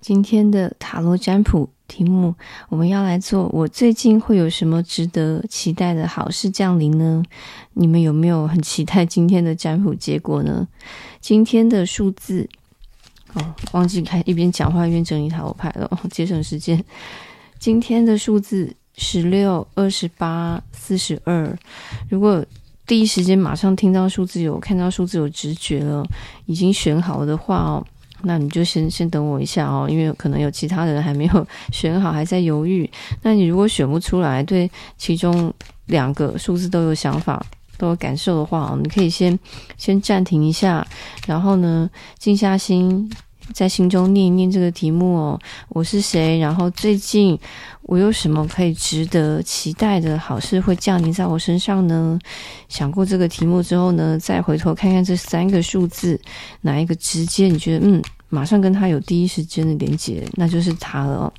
今天的塔罗占卜题目，我们要来做。我最近会有什么值得期待的好事降临呢？你们有没有很期待今天的占卜结果呢？今天的数字哦，忘记开，一边讲话一边整理塔罗牌了，节省时间。今天的数字十六、二十八、四十二。如果第一时间马上听到数字有看到数字有直觉了，已经选好了的话哦。那你就先先等我一下哦，因为可能有其他人还没有选好，还在犹豫。那你如果选不出来，对其中两个数字都有想法、都有感受的话，你可以先先暂停一下，然后呢，静下心，在心中念一念这个题目哦。我是谁？然后最近我有什么可以值得期待的好事会降临在我身上呢？想过这个题目之后呢，再回头看看这三个数字，哪一个直接你觉得嗯，马上跟他有第一时间的连接，那就是他了。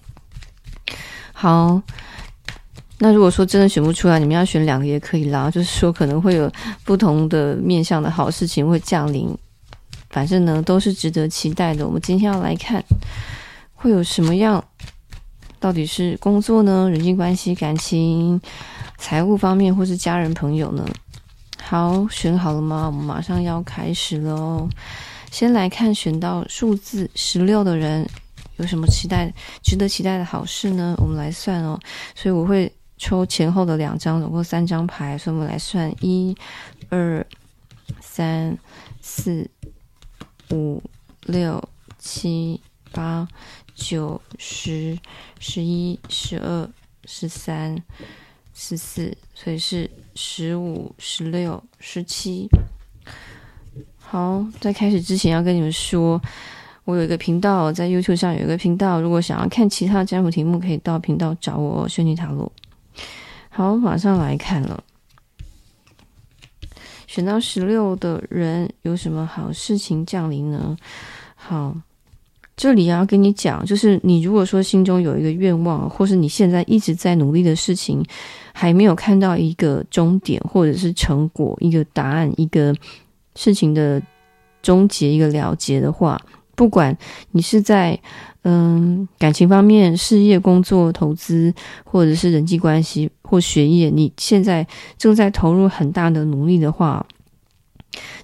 好，那如果说真的选不出来，你们要选两个也可以啦，就是说可能会有不同的面向的好事情会降临。反正呢，都是值得期待的。我们今天要来看，会有什么样？到底是工作呢、人际关系、感情、财务方面，或是家人朋友呢？好，选好了吗？我们马上要开始喽。先来看选到数字十六的人有什么期待、值得期待的好事呢？我们来算哦。所以我会抽前后的两张，总共三张牌，所以我们来算：一、二、三、四。六七八九十十一十二十三十四，所以是十五十六十七。好，在开始之前要跟你们说，我有一个频道在 YouTube 上有一个频道，如果想要看其他占卜题目，可以到频道找我轩尼塔罗。好，马上来看了。选到十六的人有什么好事情降临呢？好，这里要跟你讲，就是你如果说心中有一个愿望，或是你现在一直在努力的事情，还没有看到一个终点，或者是成果、一个答案、一个事情的终结、一个了结的话，不管你是在嗯感情方面、事业、工作、投资，或者是人际关系或学业，你现在正在投入很大的努力的话，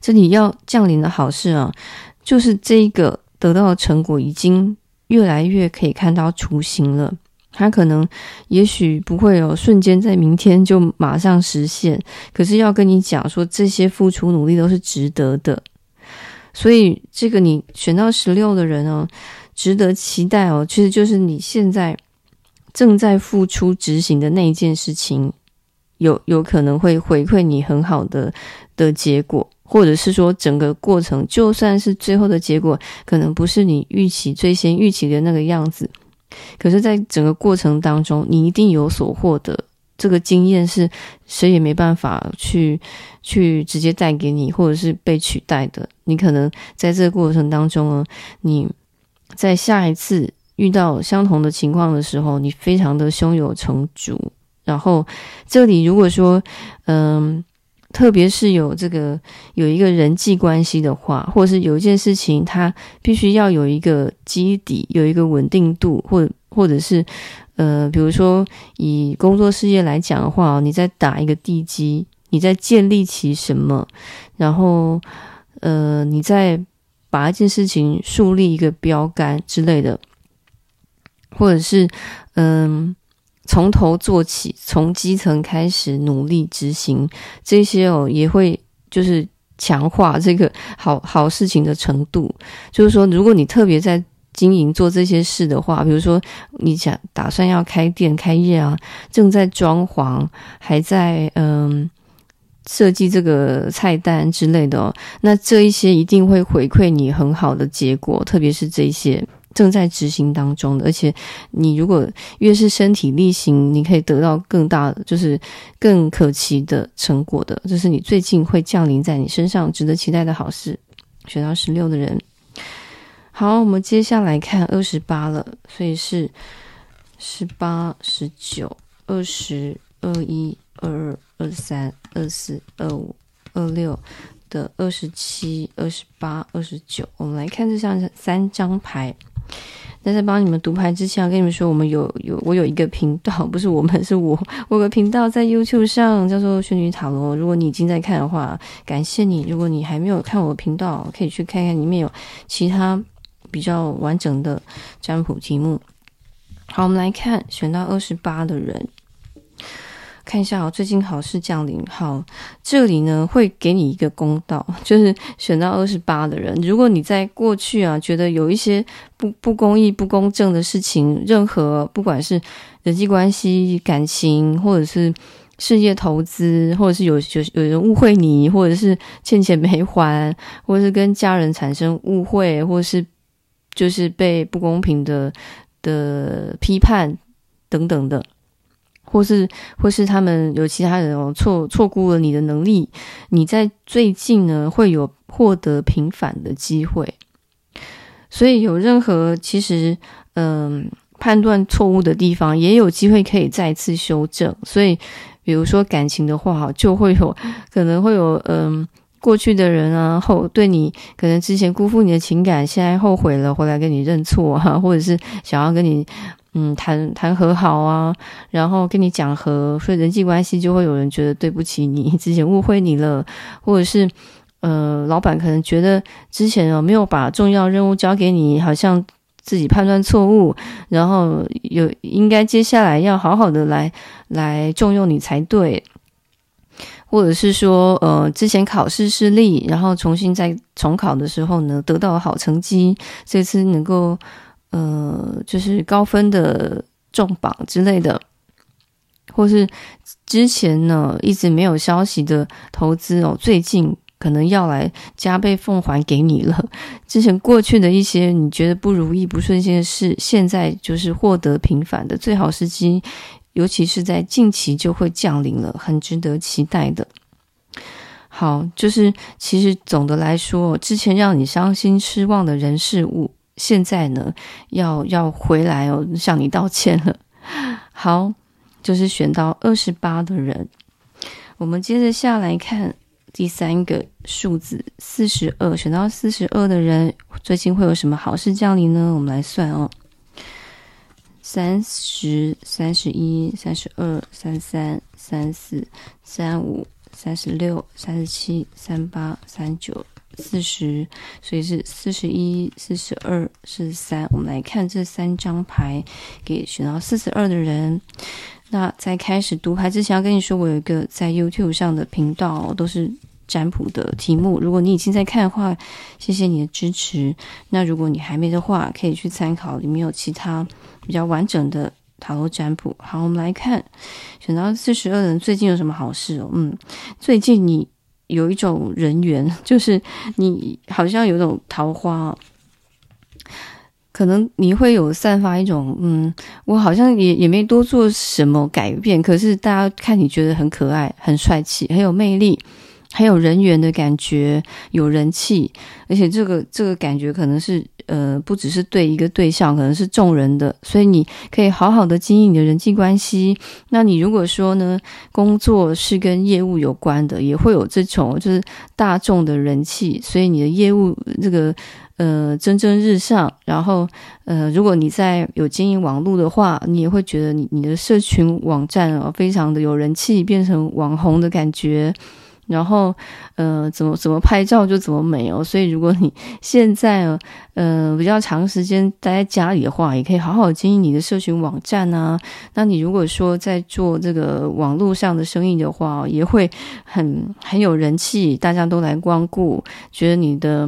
这里要降临的好事啊，就是这一个得到的成果已经越来越可以看到雏形了。它可能也许不会有瞬间在明天就马上实现，可是要跟你讲说，这些付出努力都是值得的。所以这个你选到十六的人哦。值得期待哦，其实就是你现在正在付出执行的那一件事情，有有可能会回馈你很好的的结果，或者是说整个过程，就算是最后的结果可能不是你预期最先预期的那个样子，可是，在整个过程当中，你一定有所获得。这个经验是谁也没办法去去直接带给你，或者是被取代的。你可能在这个过程当中呢，你。在下一次遇到相同的情况的时候，你非常的胸有成竹。然后这里如果说，嗯，特别是有这个有一个人际关系的话，或者是有一件事情，它必须要有一个基底，有一个稳定度，或或者是，呃，比如说以工作事业来讲的话，你在打一个地基，你在建立起什么，然后，呃，你在。把一件事情树立一个标杆之类的，或者是嗯，从头做起，从基层开始努力执行这些哦，也会就是强化这个好好事情的程度。就是说，如果你特别在经营做这些事的话，比如说你想打算要开店开业啊，正在装潢，还在嗯。设计这个菜单之类的哦，那这一些一定会回馈你很好的结果，特别是这些正在执行当中的，而且你如果越是身体力行，你可以得到更大的，就是更可期的成果的，这是你最近会降临在你身上值得期待的好事。选到十六的人，好，我们接下来看二十八了，所以是十八、十九、二十、二一、二二。二三、二四、二五、二六的二十七、二十八、二十九，我们来看这张三张牌。那在帮你们读牌之前，我跟你们说，我们有有我有一个频道，不是我们是我，我有个频道在 YouTube 上叫做轩女塔罗。如果你已经在看的话，感谢你；如果你还没有看我的频道，可以去看看里面有其他比较完整的占卜题目。好，我们来看选到二十八的人。看一下哦，最近好事降临。好，这里呢会给你一个公道，就是选到二十八的人，如果你在过去啊觉得有一些不不公义、不公正的事情，任何不管是人际关系、感情，或者是事业投资，或者是有有有人误会你，或者是欠钱没还，或者是跟家人产生误会，或者是就是被不公平的的批判等等的。或是或是他们有其他人哦错错估了你的能力，你在最近呢会有获得平反的机会，所以有任何其实嗯判断错误的地方，也有机会可以再次修正。所以比如说感情的话，就会有 可能会有嗯过去的人啊后对你可能之前辜负你的情感，现在后悔了回来跟你认错哈，或者是想要跟你。嗯，谈谈和好啊，然后跟你讲和，所以人际关系就会有人觉得对不起你，之前误会你了，或者是呃，老板可能觉得之前哦没有把重要任务交给你，好像自己判断错误，然后有应该接下来要好好的来来重用你才对，或者是说呃之前考试失利，然后重新再重考的时候呢得到好成绩，这次能够。呃，就是高分的重磅之类的，或是之前呢一直没有消息的投资哦，最近可能要来加倍奉还给你了。之前过去的一些你觉得不如意、不顺心的事，现在就是获得平反的最好时机，尤其是在近期就会降临了，很值得期待的。好，就是其实总的来说，之前让你伤心失望的人事物。现在呢，要要回来哦，向你道歉了。好，就是选到二十八的人，我们接着下来看第三个数字四十二，选到四十二的人，最近会有什么好事降临呢？我们来算哦，三十、三十一、三十二、三三、三四、三五、三十六、三十七、三八、三九。四十，所以是四十一、四十二、四十三。我们来看这三张牌，给选到四十二的人。那在开始读牌之前，要跟你说，我有一个在 YouTube 上的频道，都是占卜的题目。如果你已经在看的话，谢谢你的支持。那如果你还没的话，可以去参考，里面有其他比较完整的塔罗占卜。好，我们来看选到四十二的人最近有什么好事哦？嗯，最近你。有一种人缘，就是你好像有种桃花，可能你会有散发一种，嗯，我好像也也没多做什么改变，可是大家看你觉得很可爱、很帅气、很有魅力。还有人缘的感觉，有人气，而且这个这个感觉可能是呃，不只是对一个对象，可能是众人的，所以你可以好好的经营你的人际关系。那你如果说呢，工作是跟业务有关的，也会有这种就是大众的人气，所以你的业务这个呃蒸蒸日上。然后呃，如果你在有经营网络的话，你也会觉得你你的社群网站啊，非常的有人气，变成网红的感觉。然后，呃，怎么怎么拍照就怎么美哦。所以，如果你现在呃比较长时间待在家里的话，也可以好好经营你的社群网站啊。那你如果说在做这个网络上的生意的话，也会很很有人气，大家都来光顾，觉得你的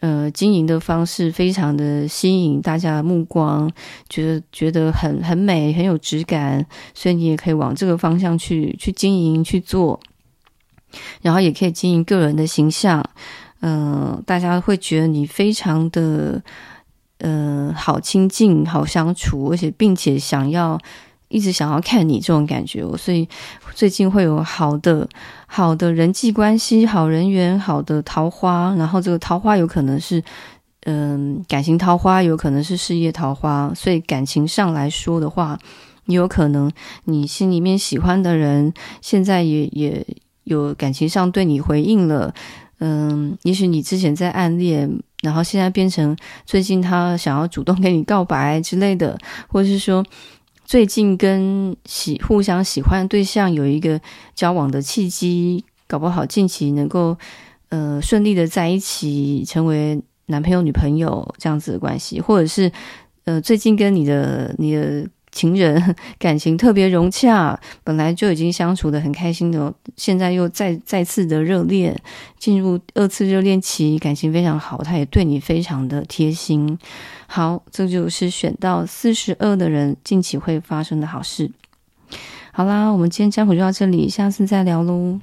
呃经营的方式非常的吸引大家的目光，觉得觉得很很美，很有质感，所以你也可以往这个方向去去经营去做。然后也可以经营个人的形象，嗯、大家会觉得你非常的，呃，好亲近、好相处，而且并且想要一直想要看你这种感觉，所以最近会有好的、好的人际关系、好人缘、好的桃花，然后这个桃花有可能是，嗯、感情桃花，有可能是事业桃花，所以感情上来说的话，你有可能你心里面喜欢的人，现在也也。有感情上对你回应了，嗯，也许你之前在暗恋，然后现在变成最近他想要主动跟你告白之类的，或者是说最近跟喜互相喜欢的对象有一个交往的契机，搞不好近期能够呃顺利的在一起，成为男朋友女朋友这样子的关系，或者是呃最近跟你的你的。情人感情特别融洽，本来就已经相处得很开心的，现在又再再次的热恋，进入二次热恋期，感情非常好，他也对你非常的贴心。好，这就是选到四十二的人近期会发生的好事。好啦，我们今天占卜就到这里，下次再聊喽。